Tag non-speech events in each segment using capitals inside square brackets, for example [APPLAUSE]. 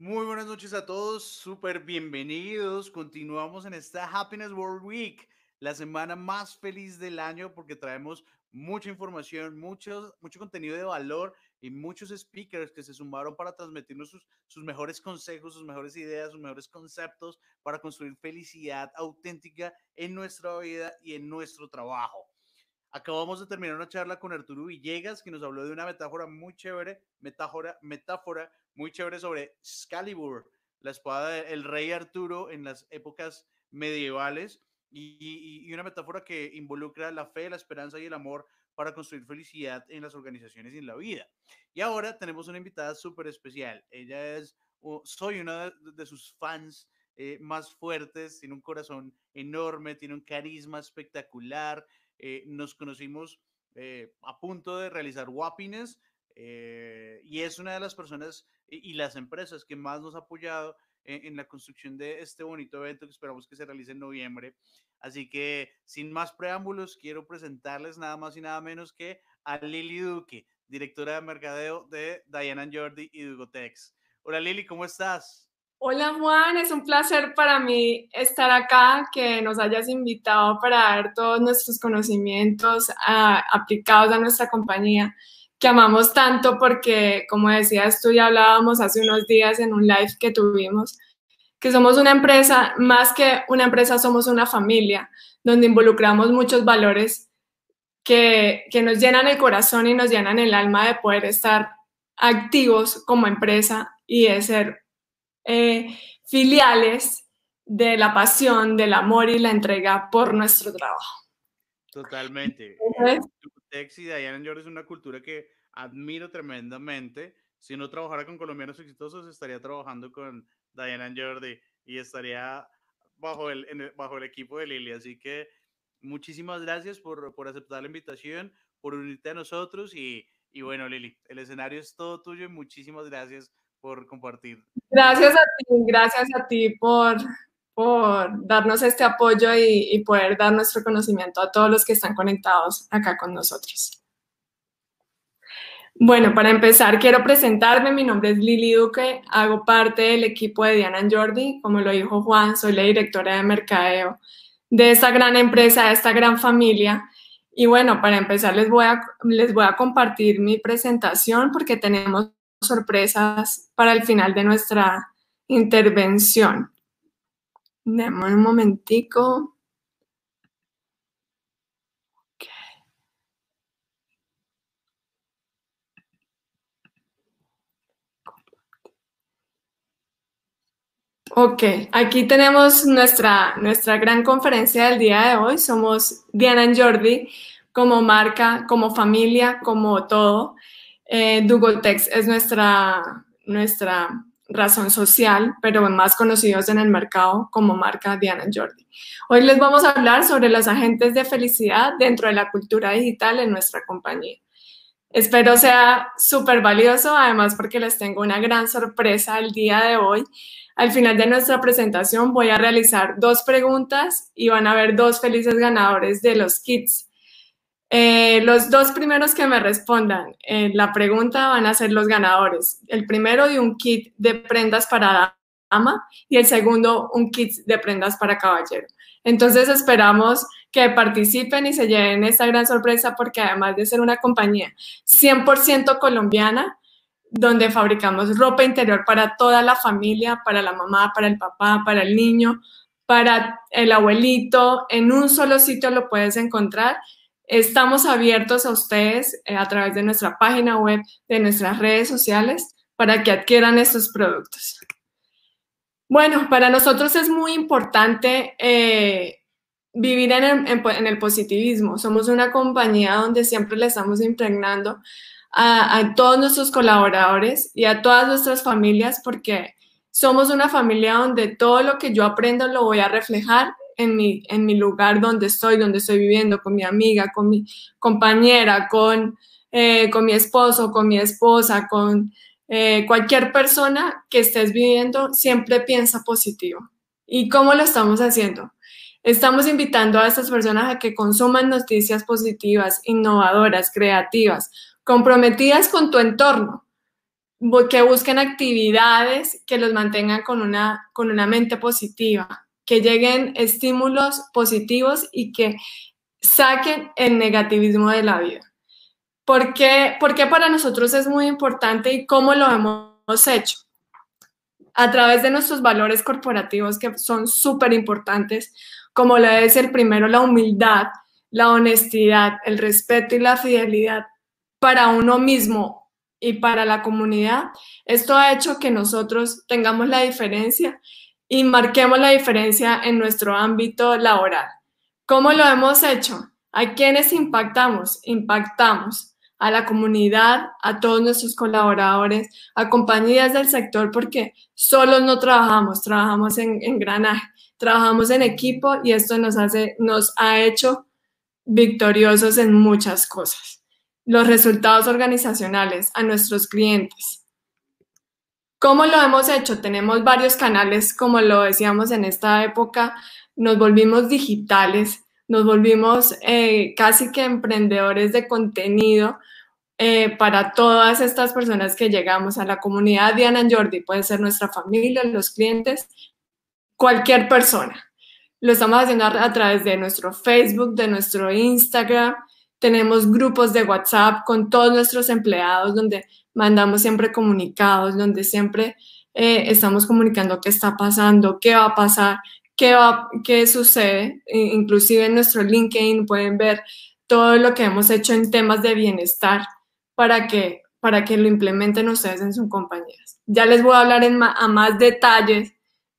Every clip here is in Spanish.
Muy buenas noches a todos, súper bienvenidos. Continuamos en esta Happiness World Week, la semana más feliz del año porque traemos mucha información, mucho, mucho contenido de valor y muchos speakers que se sumaron para transmitirnos sus, sus mejores consejos, sus mejores ideas, sus mejores conceptos para construir felicidad auténtica en nuestra vida y en nuestro trabajo. Acabamos de terminar una charla con Arturo Villegas, que nos habló de una metáfora muy chévere, metáfora, metáfora muy chévere sobre Excalibur, la espada del rey Arturo en las épocas medievales, y, y, una metáfora que involucra la fe, la esperanza y el amor para construir felicidad en las organizaciones y en la vida. Y ahora tenemos una invitada súper especial. Ella es, soy una de, sus fans eh, más fuertes, tiene un corazón enorme, tiene un carisma espectacular, eh, nos conocimos eh, a punto de realizar Wappines eh, y es una de las personas y, las empresas que más nos ha apoyado en, la construcción de este bonito evento que esperamos que se realice en noviembre. Así que sin más preámbulos, quiero presentarles nada más y nada menos que a Lili Duque, directora de mercadeo de Diana Jordi y Dugotex. Hola Lili, ¿cómo estás? Hola Juan, es un placer para mí estar acá, que nos hayas invitado para ver todos nuestros conocimientos ah, aplicados a nuestra compañía, que amamos tanto porque, como decías tú, ya hablábamos hace unos días en un live que tuvimos, que somos una empresa, más que una empresa, somos una familia, donde involucramos muchos valores que, que nos llenan el corazón y nos llenan el alma de poder estar activos como empresa y de ser eh, filiales de la pasión, del amor y la entrega por nuestro trabajo. Totalmente. Tex y Diana Jordi es una cultura que admiro tremendamente. Si no trabajara con colombianos exitosos, estaría trabajando con Diana Jordi y estaría bajo el, bajo el equipo de Lili. Así que muchísimas gracias por, por aceptar la invitación, por unirte a nosotros y, y bueno, Lili, el escenario es todo tuyo y muchísimas gracias por compartir. Gracias a ti, gracias a ti por, por darnos este apoyo y, y, poder dar nuestro conocimiento a todos los que están conectados acá con nosotros. Bueno, para empezar, quiero presentarme. Mi nombre es Lili Duque, hago parte del equipo de Diana Jordi. Como lo dijo Juan, soy la directora de mercadeo de esta gran empresa, de esta gran familia. Y bueno, para empezar les voy a, les voy a compartir mi presentación porque tenemos sorpresas para el final de nuestra intervención. Demos un momentico. Ok, aquí tenemos nuestra, nuestra gran conferencia del día de hoy. Somos Diana y Jordi como marca, como familia, como todo. Eh, Dugotex es nuestra, nuestra razón social, pero más conocidos en el mercado como marca Diana Jordi. Hoy les vamos a hablar sobre los agentes de felicidad dentro de la cultura digital en nuestra compañía. Espero sea súper valioso, además porque les tengo una gran sorpresa el día de hoy. Al final de nuestra presentación voy a realizar dos preguntas y van a haber dos felices ganadores de los kits eh, los dos primeros que me respondan eh, la pregunta van a ser los ganadores. El primero de un kit de prendas para dama y el segundo un kit de prendas para caballero. Entonces esperamos que participen y se lleven esta gran sorpresa porque además de ser una compañía 100% colombiana, donde fabricamos ropa interior para toda la familia, para la mamá, para el papá, para el niño, para el abuelito, en un solo sitio lo puedes encontrar Estamos abiertos a ustedes eh, a través de nuestra página web, de nuestras redes sociales, para que adquieran estos productos. Bueno, para nosotros es muy importante eh, vivir en el, positivismo. Somos una compañía donde siempre le estamos impregnando a, a, todos nuestros colaboradores y a todas nuestras familias porque somos una familia donde todo lo que yo aprendo lo voy a reflejar en mi, en mi lugar donde estoy, donde estoy viviendo, con mi amiga, con mi compañera, con, eh, con mi esposo, con mi esposa, con eh, cualquier persona que estés viviendo, siempre piensa positivo. ¿Y cómo lo estamos haciendo? Estamos invitando a estas personas a que consuman noticias positivas, innovadoras, creativas, comprometidas con tu entorno. que busquen actividades que los mantengan con una, con una mente positiva, que lleguen estímulos positivos y que saquen el negativismo de la vida. ¿Por qué, para nosotros es muy importante y cómo lo hemos hecho? A través de nuestros valores corporativos que son súper importantes, como lo es el primero, la humildad, la honestidad, el respeto y la fidelidad para uno mismo y para la comunidad. Esto ha hecho que nosotros tengamos la diferencia y marquemos la diferencia en nuestro ámbito laboral. ¿Cómo lo hemos hecho? ¿A quiénes impactamos? Impactamos a la comunidad, a todos nuestros colaboradores, a compañías del sector, porque solos no trabajamos, trabajamos en, en granaje, trabajamos en equipo y esto nos, hace, nos ha hecho victoriosos en muchas cosas. Los resultados organizacionales a nuestros clientes. ¿Cómo lo hemos hecho? Tenemos varios canales, como lo decíamos en esta época, nos volvimos digitales, nos volvimos eh, casi que emprendedores de contenido eh, para todas estas personas que llegamos a la comunidad Diana Jordi, puede ser nuestra familia, los clientes, cualquier persona. Lo estamos haciendo a través de nuestro Facebook, de nuestro Instagram. Tenemos grupos de WhatsApp con todos nuestros empleados donde mandamos siempre comunicados, donde siempre eh, estamos comunicando qué está pasando, qué va a pasar, qué, va, qué sucede. Inclusive en nuestro LinkedIn pueden ver todo lo que hemos hecho en temas de bienestar para que, para que lo implementen ustedes en sus compañías. Ya les voy a hablar en a más detalles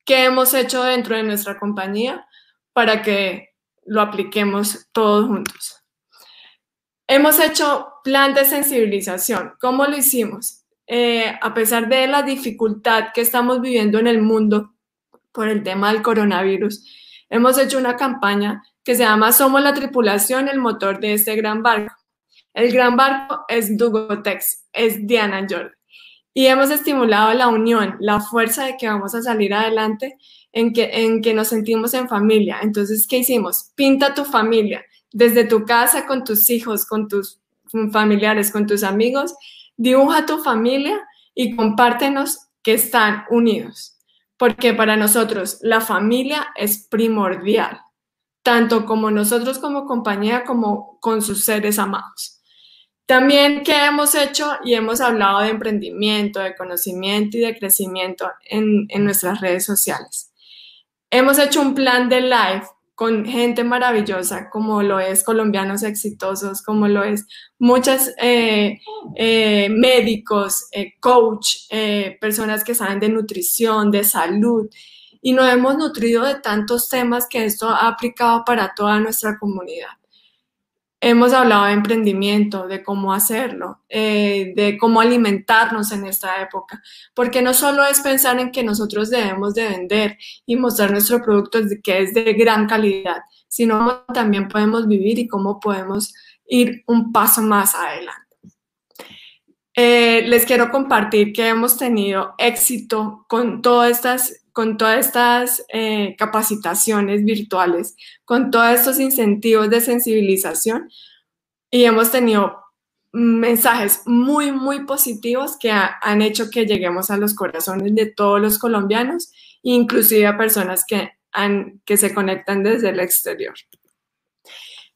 qué hemos hecho dentro de nuestra compañía para que lo apliquemos todos juntos. Hemos hecho plan de sensibilización. ¿Cómo lo hicimos? Eh, a pesar de la dificultad que estamos viviendo en el mundo por el tema del coronavirus, hemos hecho una campaña que se llama Somos la tripulación, el motor de este gran barco. El gran barco es Dugotex, es Diana Jordan. Y hemos estimulado la unión, la fuerza de que vamos a salir adelante en que, en que nos sentimos en familia. Entonces, ¿qué hicimos? Pinta tu familia, desde tu casa, con tus hijos, con tus familiares, con tus amigos, dibuja tu familia y compártenos que están unidos. Porque para nosotros la familia es primordial, tanto como nosotros como compañía, como con sus seres amados. También, ¿qué hemos hecho? Y hemos hablado de emprendimiento, de conocimiento y de crecimiento en, en nuestras redes sociales. Hemos hecho un plan de live con gente maravillosa, como lo es colombianos exitosos, como lo es muchos eh, eh, médicos, eh, coach, personas que saben de nutrición, de salud. Y nos hemos nutrido de tantos temas que esto ha aplicado para toda nuestra comunidad. Hemos hablado de emprendimiento, de cómo hacerlo, eh, de cómo alimentarnos en esta época, porque no solo es pensar en que nosotros debemos de vender y mostrar nuestro producto que es de gran calidad, sino también podemos vivir y cómo podemos ir un paso más adelante. Eh, les quiero compartir que hemos tenido éxito con todas estas con todas estas eh, capacitaciones virtuales, con todos estos incentivos de sensibilización y hemos tenido mensajes muy, muy positivos que han hecho que lleguemos a los corazones de todos los colombianos, inclusive a personas que, que se conectan desde el exterior.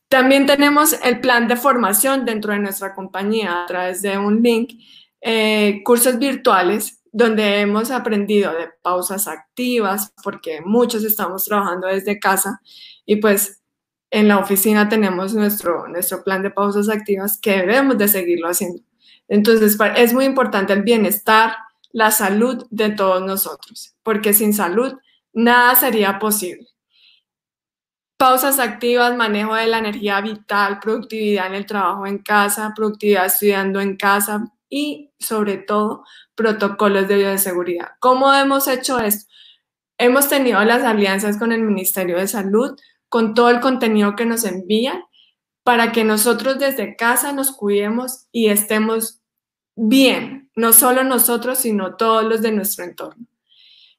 También tenemos el plan de formación dentro de nuestra compañía a través de un link, eh, cursos virtuales donde hemos aprendido de pausas activas, porque muchos estamos trabajando desde casa y pues en la oficina tenemos nuestro, nuestro plan de pausas activas que debemos de seguirlo haciendo. Entonces, es muy importante el bienestar, la salud de todos nosotros, porque sin salud nada sería posible. Pausas activas, manejo de la energía vital, productividad en el trabajo en casa, productividad estudiando en casa y sobre todo protocolos de bioseguridad. ¿Cómo hemos hecho esto? Hemos tenido las alianzas con el Ministerio de Salud, con todo el contenido que nos envían, para que nosotros desde casa nos cuidemos y estemos bien, no solo nosotros, sino todos los de nuestro entorno.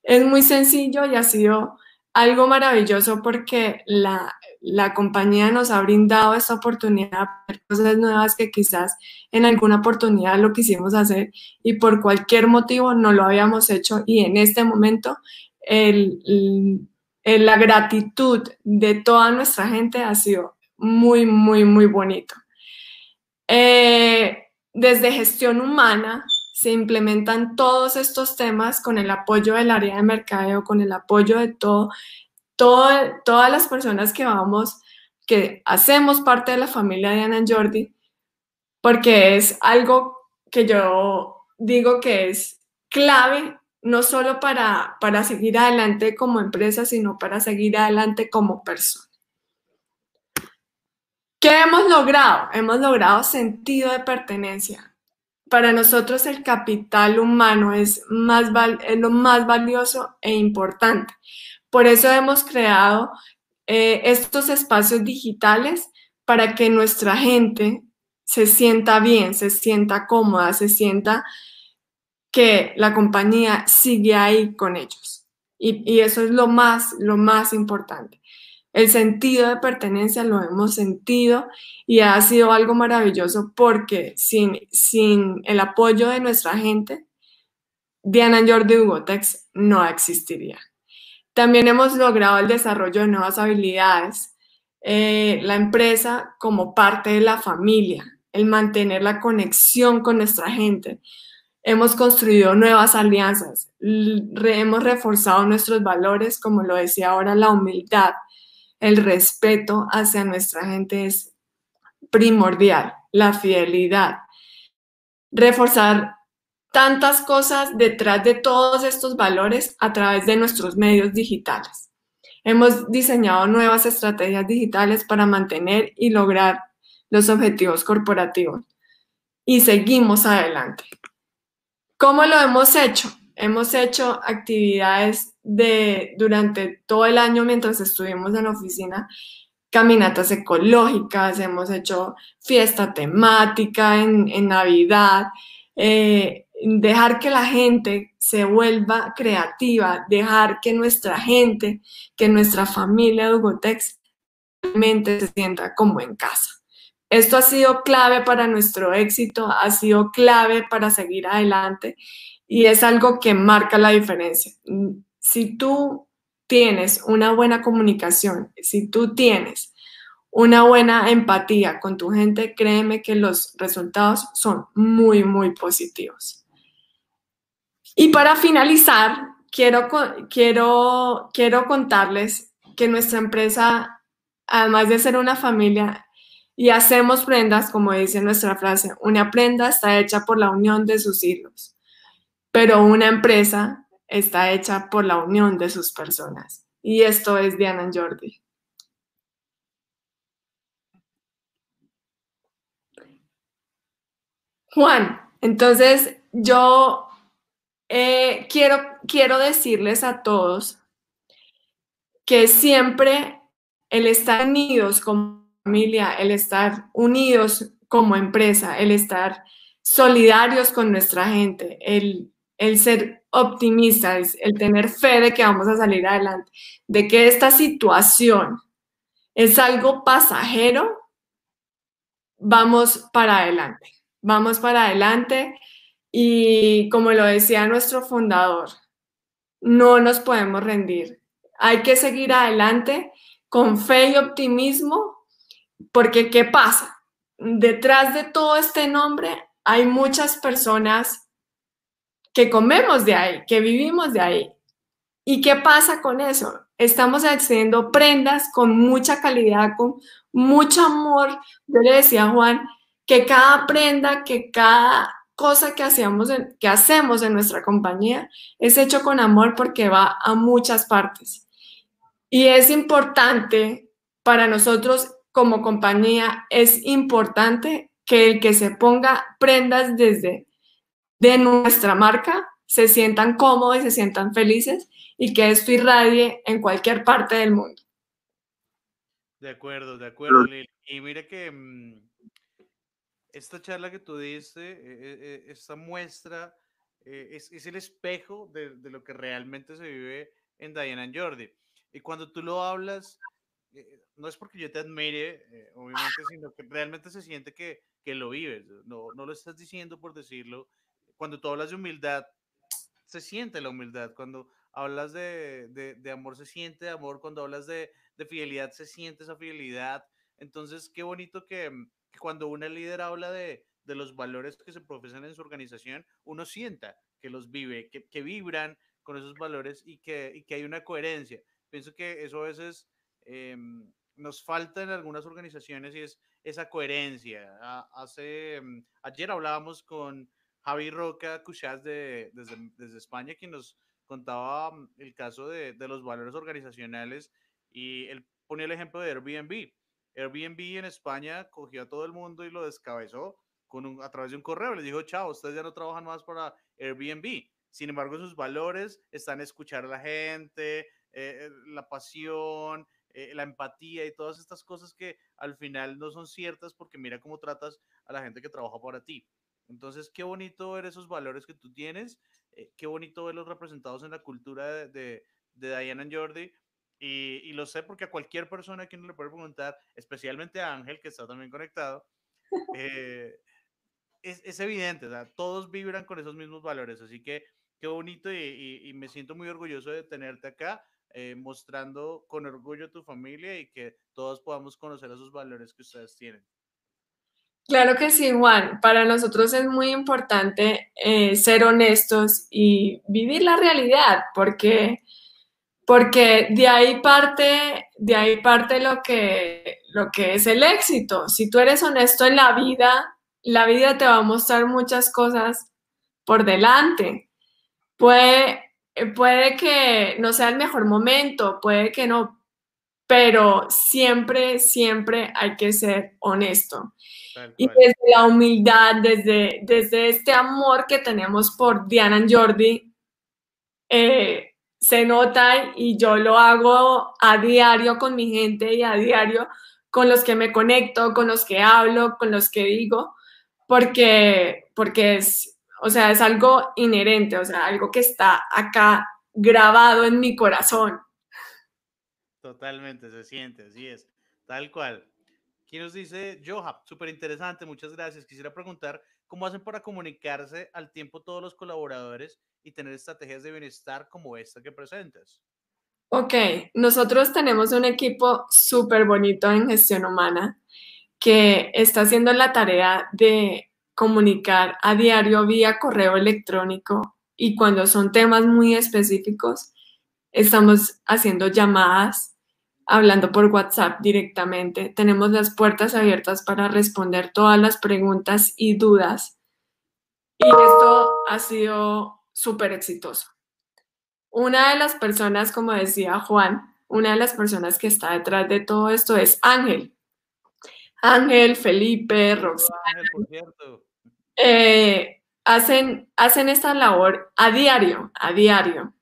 Es muy sencillo y ha sido algo maravilloso porque la, la compañía nos ha brindado esta oportunidad de cosas nuevas que quizás en alguna oportunidad lo quisimos hacer y por cualquier motivo no lo habíamos hecho y en este momento la gratitud de toda nuestra gente ha sido muy, muy, muy bonito. Eh, desde gestión humana se implementan todos estos temas con el apoyo del área de mercadeo, con el apoyo de todo, todo todas las personas que vamos que hacemos parte de la familia de Ana Jordi, porque es algo que yo digo que es clave, no solo para, para seguir adelante como empresa, sino para seguir adelante como persona. ¿Qué hemos logrado? Hemos logrado sentido de pertenencia. Para nosotros el capital humano es, más es lo más valioso e importante. Por eso hemos creado eh, estos espacios digitales para que nuestra gente se sienta bien, se sienta cómoda, se sienta que la compañía sigue ahí con ellos. Y, y, eso es lo más, lo más importante. El sentido de pertenencia lo hemos sentido y ha sido algo maravilloso porque sin, sin el apoyo de nuestra gente, Diana Jordi Hugotex no existiría. También hemos logrado el desarrollo de nuevas habilidades, eh, la empresa como parte de la familia, el mantener la conexión con nuestra gente. Hemos construido nuevas alianzas, hemos reforzado nuestros valores, como lo decía ahora, la humildad, el respeto hacia nuestra gente es primordial, la fidelidad. Reforzar tantas cosas detrás de todos estos valores a través de nuestros medios digitales. Hemos diseñado nuevas estrategias digitales para mantener y lograr los objetivos corporativos y seguimos adelante. ¿Cómo lo hemos hecho? Hemos hecho actividades de, durante todo el año mientras estuvimos en la oficina, caminatas ecológicas, hemos hecho fiesta temática en, en Navidad, eh, dejar que la gente se vuelva creativa, dejar que nuestra gente, que nuestra familia de Hugotex realmente se sienta como en casa. Esto ha sido clave para nuestro éxito, ha sido clave para seguir adelante y es algo que marca la diferencia. Si tú tienes una buena comunicación, si tú tienes una buena empatía con tu gente, créeme que los resultados son muy, muy positivos. Y para finalizar, quiero, quiero, quiero contarles que nuestra empresa, además de ser una familia, y hacemos prendas, como dice nuestra frase, una prenda está hecha por la unión de sus hilos, pero una empresa está hecha por la unión de sus personas. Y esto es Diana Jordi. Juan, entonces yo eh, quiero, quiero decirles a todos que siempre el estar unidos como familia, el estar unidos como empresa, el estar solidarios con nuestra gente, el, el ser optimistas, el tener fe de que vamos a salir adelante, de que esta situación es algo pasajero, vamos para adelante, vamos para adelante y como lo decía nuestro fundador, no nos podemos rendir. Hay que seguir adelante con fe y optimismo, porque ¿qué pasa? Detrás de todo este nombre hay muchas personas que comemos de ahí, que vivimos de ahí. ¿Y qué pasa con eso? Estamos haciendo prendas con mucha calidad, con mucho amor. Yo le decía a Juan que cada prenda, que cada cosa que, hacemos que hacemos en nuestra compañía es hecho con amor porque va a muchas partes. Y es importante para nosotros como compañía, es importante que el que se ponga prendas desde de nuestra marca se sientan cómodos y se sientan felices y que esto irradie en cualquier parte del mundo. De acuerdo, de acuerdo, Lili. Y mira que mm, esta charla que tú diste, eh, eh, esta muestra, es, es, el espejo de, de, lo que realmente se vive en Diana Jordi. Y cuando tú lo hablas, eh, no es porque yo te admire, eh, obviamente, sino que realmente se siente que, que lo vives. No, no lo estás diciendo por decirlo. Cuando tú hablas de humildad, se siente la humildad. Cuando hablas de, de, de amor, se siente amor. Cuando hablas de, de, fidelidad, se siente esa fidelidad. Entonces, qué bonito que, que cuando una líder habla de, de los valores que se profesan en su organización, uno sienta que los vive, que, que vibran con esos valores y que, y que hay una coherencia. Pienso que eso a veces eh, nos falta en algunas organizaciones y es esa coherencia. hace, mm, ayer hablábamos con Javi Roca Cuchas de, desde, España, quien nos contaba mm, el caso de, de, los valores organizacionales y él ponía el ejemplo de Airbnb. Airbnb en España cogió a todo el mundo y lo descabezó con a través de un correo. Les dijo, chao, ustedes ya no trabajan más para Airbnb. Sin embargo, sus valores están escuchar a la gente, eh, eh, la pasión, eh, la empatía y todas estas cosas que al final no son ciertas porque mira cómo tratas a la gente que trabaja para ti. Entonces, qué bonito ver esos valores que tú tienes, eh, qué bonito verlos representados en la cultura de, de, de Diana and Jordi. Y, y, lo sé porque a cualquier persona que uno le puede preguntar, especialmente a Ángel, que está también conectado, [LAUGHS] eh, es, es, evidente, o sea, todos vibran con esos mismos valores. Así que qué bonito y, y, y me siento muy orgulloso de tenerte acá. Eh, mostrando con orgullo a tu familia y que todos podamos conocer esos valores que ustedes tienen. Claro que sí, Juan. Para nosotros es muy importante eh, ser honestos y vivir la realidad, porque, porque de ahí parte, de ahí parte lo que, lo que es el éxito. Si tú eres honesto en la vida, la vida te va a mostrar muchas cosas por delante. Puede, puede que no sea el mejor momento, puede que no, pero siempre, siempre hay que ser honesto. Y desde la humildad, desde, desde este amor que tenemos por Diana y Jordi, eh, se nota y yo lo hago a diario con mi gente y a diario con los que me conecto, con los que hablo, con los que digo, porque, porque es, o sea, es algo inherente, o sea, algo que está acá grabado en mi corazón. Totalmente, se siente, así es, tal cual. ¿Quién nos dice, Joha, súper interesante, muchas gracias. Quisiera preguntar, ¿cómo hacen para comunicarse al tiempo todos los colaboradores y tener estrategias de bienestar como esta que presentas? Ok, nosotros tenemos un equipo súper bonito en gestión humana que está haciendo la tarea de comunicar a diario vía correo electrónico y cuando son temas muy específicos, estamos haciendo llamadas hablando por WhatsApp directamente. Tenemos las puertas abiertas para responder todas las preguntas y dudas. Y esto ha sido súper exitoso. Una de las personas, como decía Juan, una de las personas que está detrás de todo esto es Ángel. Ángel, Felipe, Roxana. Eh, hacen, hacen esta labor a diario, a diario.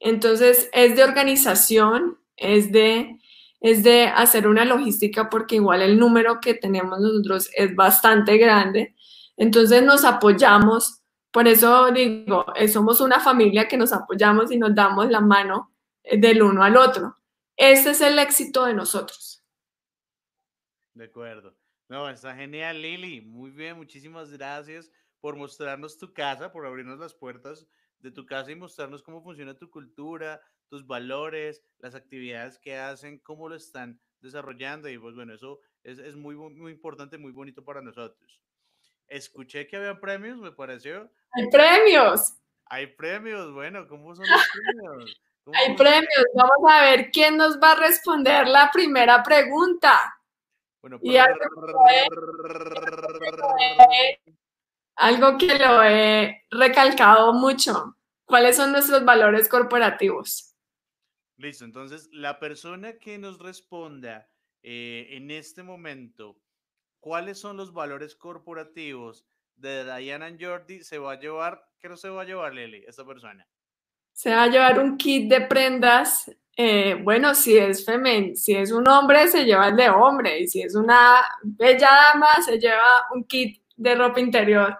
Entonces, es de organización, es de, es de hacer una logística porque igual el número que tenemos nosotros es bastante grande. Entonces, nos apoyamos. Por eso digo, eh, somos una familia que nos apoyamos y nos damos la mano eh, del uno al otro. Este es el éxito de nosotros. De acuerdo. No, está genial, Lili. Muy bien, muchísimas gracias por mostrarnos tu casa, por abrirnos las puertas de tu casa y mostrarnos cómo funciona tu cultura, tus valores, las actividades que hacen, cómo lo están desarrollando. Y pues bueno, eso es, es muy, muy importante, muy bonito para nosotros. Escuché que había premios, me pareció. Hay premios. Hay premios, bueno, ¿cómo son los premios? [LAUGHS] Hay premios, vamos a ver quién nos va a responder la primera pregunta. Bueno, y [LAUGHS] algo, que lo he recalcado mucho. ¿Cuáles son nuestros valores corporativos? Listo, entonces la persona que nos responda eh, en este momento, ¿cuáles son los valores corporativos de Diana Jordi? Se va a llevar, ¿qué no se va a llevar, Lili, esta persona? Se va a llevar un kit de prendas. Eh, bueno, si es femen, si es un hombre, se lleva el de hombre. Y si es una bella dama, se lleva un kit de ropa interior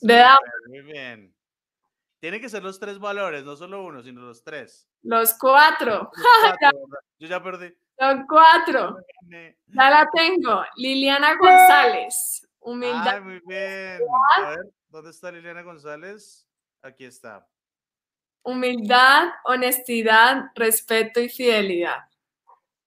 de dama. Muy bien. Tiene que ser los tres valores, no solo uno, sino los tres. Los cuatro. [LAUGHS] Yo ya perdí. Los cuatro. Ya la tengo. Liliana [LAUGHS] González. Humildad. muy bien. A ver, ¿dónde está Liliana González? Aquí está. Humildad, honestidad, respeto y fidelidad.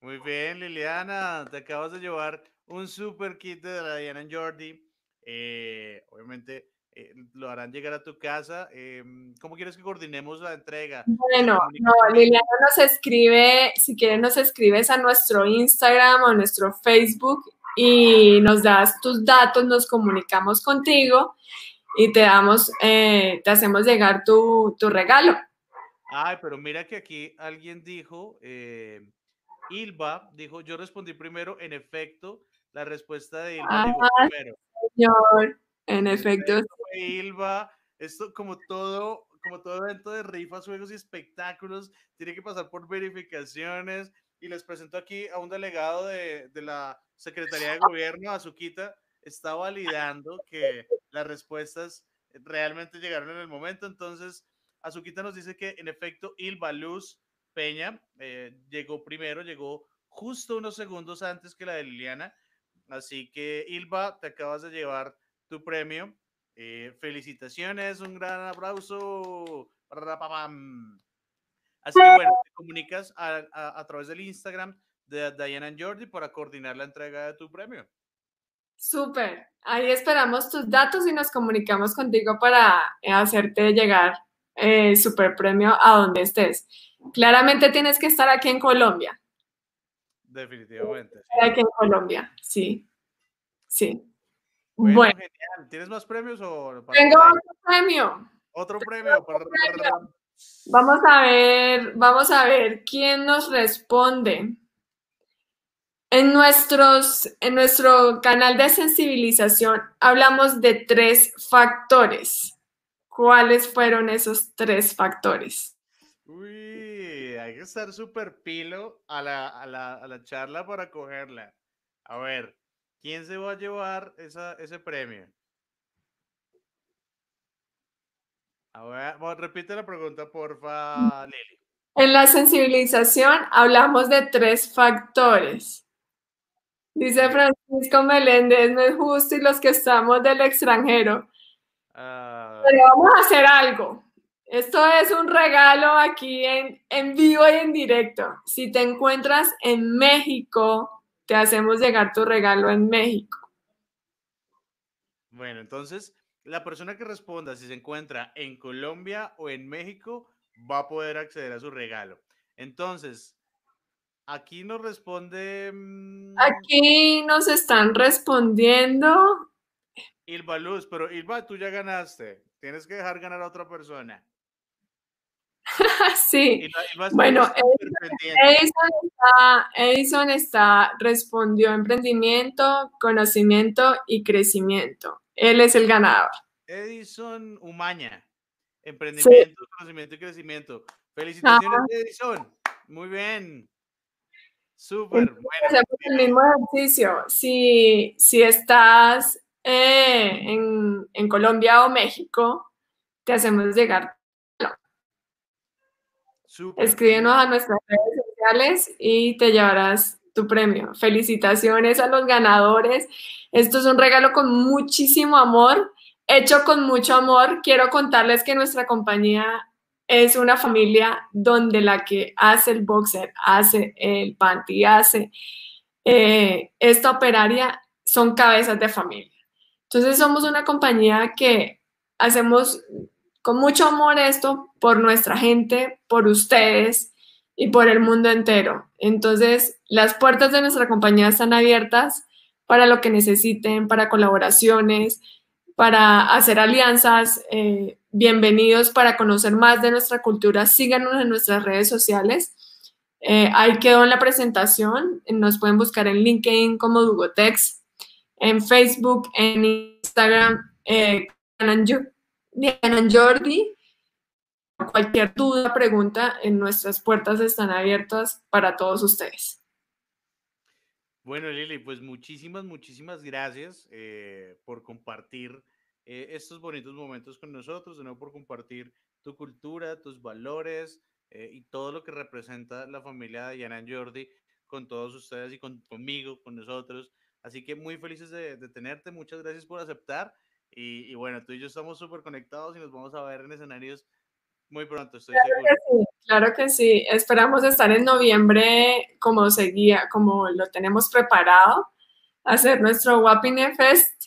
Muy bien, Liliana. Te acabas de llevar un super kit de la Diana Jordi. Eh, obviamente eh, lo harán llegar a tu casa. Em, ¿Cómo quieres que coordinemos la entrega? Bueno, no, Liliana nos escribe, si quieres nos escribes a nuestro Instagram o nuestro Facebook y nos das tus datos, nos comunicamos contigo y te damos, eh, te hacemos llegar tu, tu, regalo. Ay, pero mira que aquí alguien dijo, eh, Ilva dijo, yo respondí primero, en efecto, la respuesta de Ilva ah, primero. Señor. En efecto. Ilva, esto como todo, como todo evento de rifas, juegos y espectáculos, tiene que pasar por verificaciones. Y les presento aquí a un delegado de, de la Secretaría de Gobierno, Azuquita, está validando que las respuestas realmente llegaron en el momento. Entonces, Azuquita nos dice que en efecto Ilva Luz Peña eh, llegó primero, llegó justo unos segundos antes que la de Liliana. Así que Ilva, te acabas de llevar tu premio. Eh, felicitaciones, un gran aplauso. Así que bueno, te comunicas a, a, través del Instagram de Diana Jordi para coordinar la entrega de tu premio. Súper. Ahí esperamos tus datos y nos comunicamos contigo para hacerte llegar eh, super premio a donde estés. Claramente tienes que estar aquí en Colombia. Definitivamente. Aquí en Colombia, sí. Sí. Bueno, genial. ¿Tienes más premios o Tengo otro premio. Otro premio. Vamos a ver, vamos a ver quién nos responde. En, nuestros, en nuestro canal de sensibilización hablamos de tres factores. ¿Cuáles fueron esos tres factores? Uy, hay que estar súper pilo a la, a, la, a la charla para cogerla. A ver, ¿Quién se va a llevar ese premio? A ver, repite la pregunta, porfa, Lili. En la sensibilización hablamos de tres factores. Dice Francisco Meléndez, no es justo y los que estamos del extranjero. Ah. Pero vamos a hacer algo. Esto es un regalo aquí en, en vivo y en directo. Si te encuentras en México, te hacemos llegar tu regalo en México. Bueno, entonces la persona que responda si se encuentra en Colombia o en México va a poder acceder a su regalo. Entonces, aquí nos responde... Mm, aquí nos están respondiendo. Ilva Luz, pero Ilva, tú ya ganaste. Tienes que dejar ganar a otra persona. [LAUGHS] sí. bueno, Edison está, respondió emprendimiento, conocimiento y crecimiento. Él es el ganador. Edison Umaña. Emprendimiento, conocimiento y crecimiento. Felicitaciones, Edison. Muy bien. Súper. Bueno. Hacemos el mismo ejercicio. Si, si estás eh, en, en Colombia o México, te hacemos llegar Escríbenos a nuestras redes sociales y te llevarás tu premio. Felicitaciones a los ganadores. Esto es un regalo con muchísimo amor, hecho con mucho amor. Quiero contarles que nuestra compañía es una familia donde la que hace el boxer, hace el panty, hace eh, esta operaria, son cabezas de familia. Entonces somos una compañía que hacemos con mucho amor esto por nuestra gente, por ustedes y por el mundo entero. Entonces, las puertas de nuestra compañía están abiertas para lo que necesiten, para colaboraciones, para hacer alianzas. Eh, bienvenidos para conocer más de nuestra cultura. Síganos en nuestras redes sociales. Eh, ahí quedó en la presentación. Nos pueden buscar en LinkedIn como Dugotex, en Facebook, en Instagram, eh, Diana Jordi. Cualquier duda, pregunta, en nuestras puertas están abiertas para todos ustedes. Bueno, Lili, pues muchísimas, muchísimas gracias eh, por compartir eh, estos bonitos momentos con nosotros, de nuevo por compartir tu cultura, tus valores eh, y todo lo que representa la familia de Diana Jordi con todos ustedes y con, conmigo, con nosotros. Así que muy felices de, tenerte. Muchas gracias por aceptar. Y, bueno, tú y yo estamos súper conectados y nos vamos a ver en escenarios muy pronto, estoy claro seguro. Que sí, claro que sí. Esperamos estar en noviembre como seguía, como lo tenemos preparado, hacer nuestro Wapine Fest.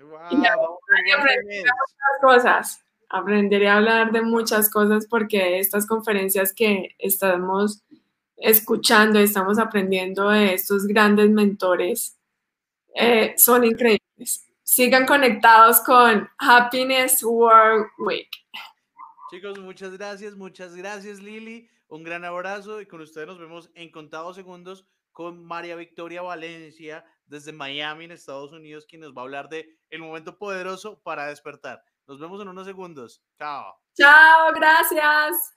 Wow, y muchas cosas. Aprenderé a hablar de muchas cosas porque estas conferencias que estamos escuchando, estamos aprendiendo de estos grandes mentores eh, son increíbles. Sigan conectados con Happiness World Week. Chicos, muchas gracias, muchas gracias Lili. Un gran abrazo y con ustedes nos vemos en contados segundos con María Victoria Valencia desde Miami, en Estados Unidos, quien nos va a hablar de el momento poderoso para despertar. Nos vemos en unos segundos. Chao. Chao, gracias.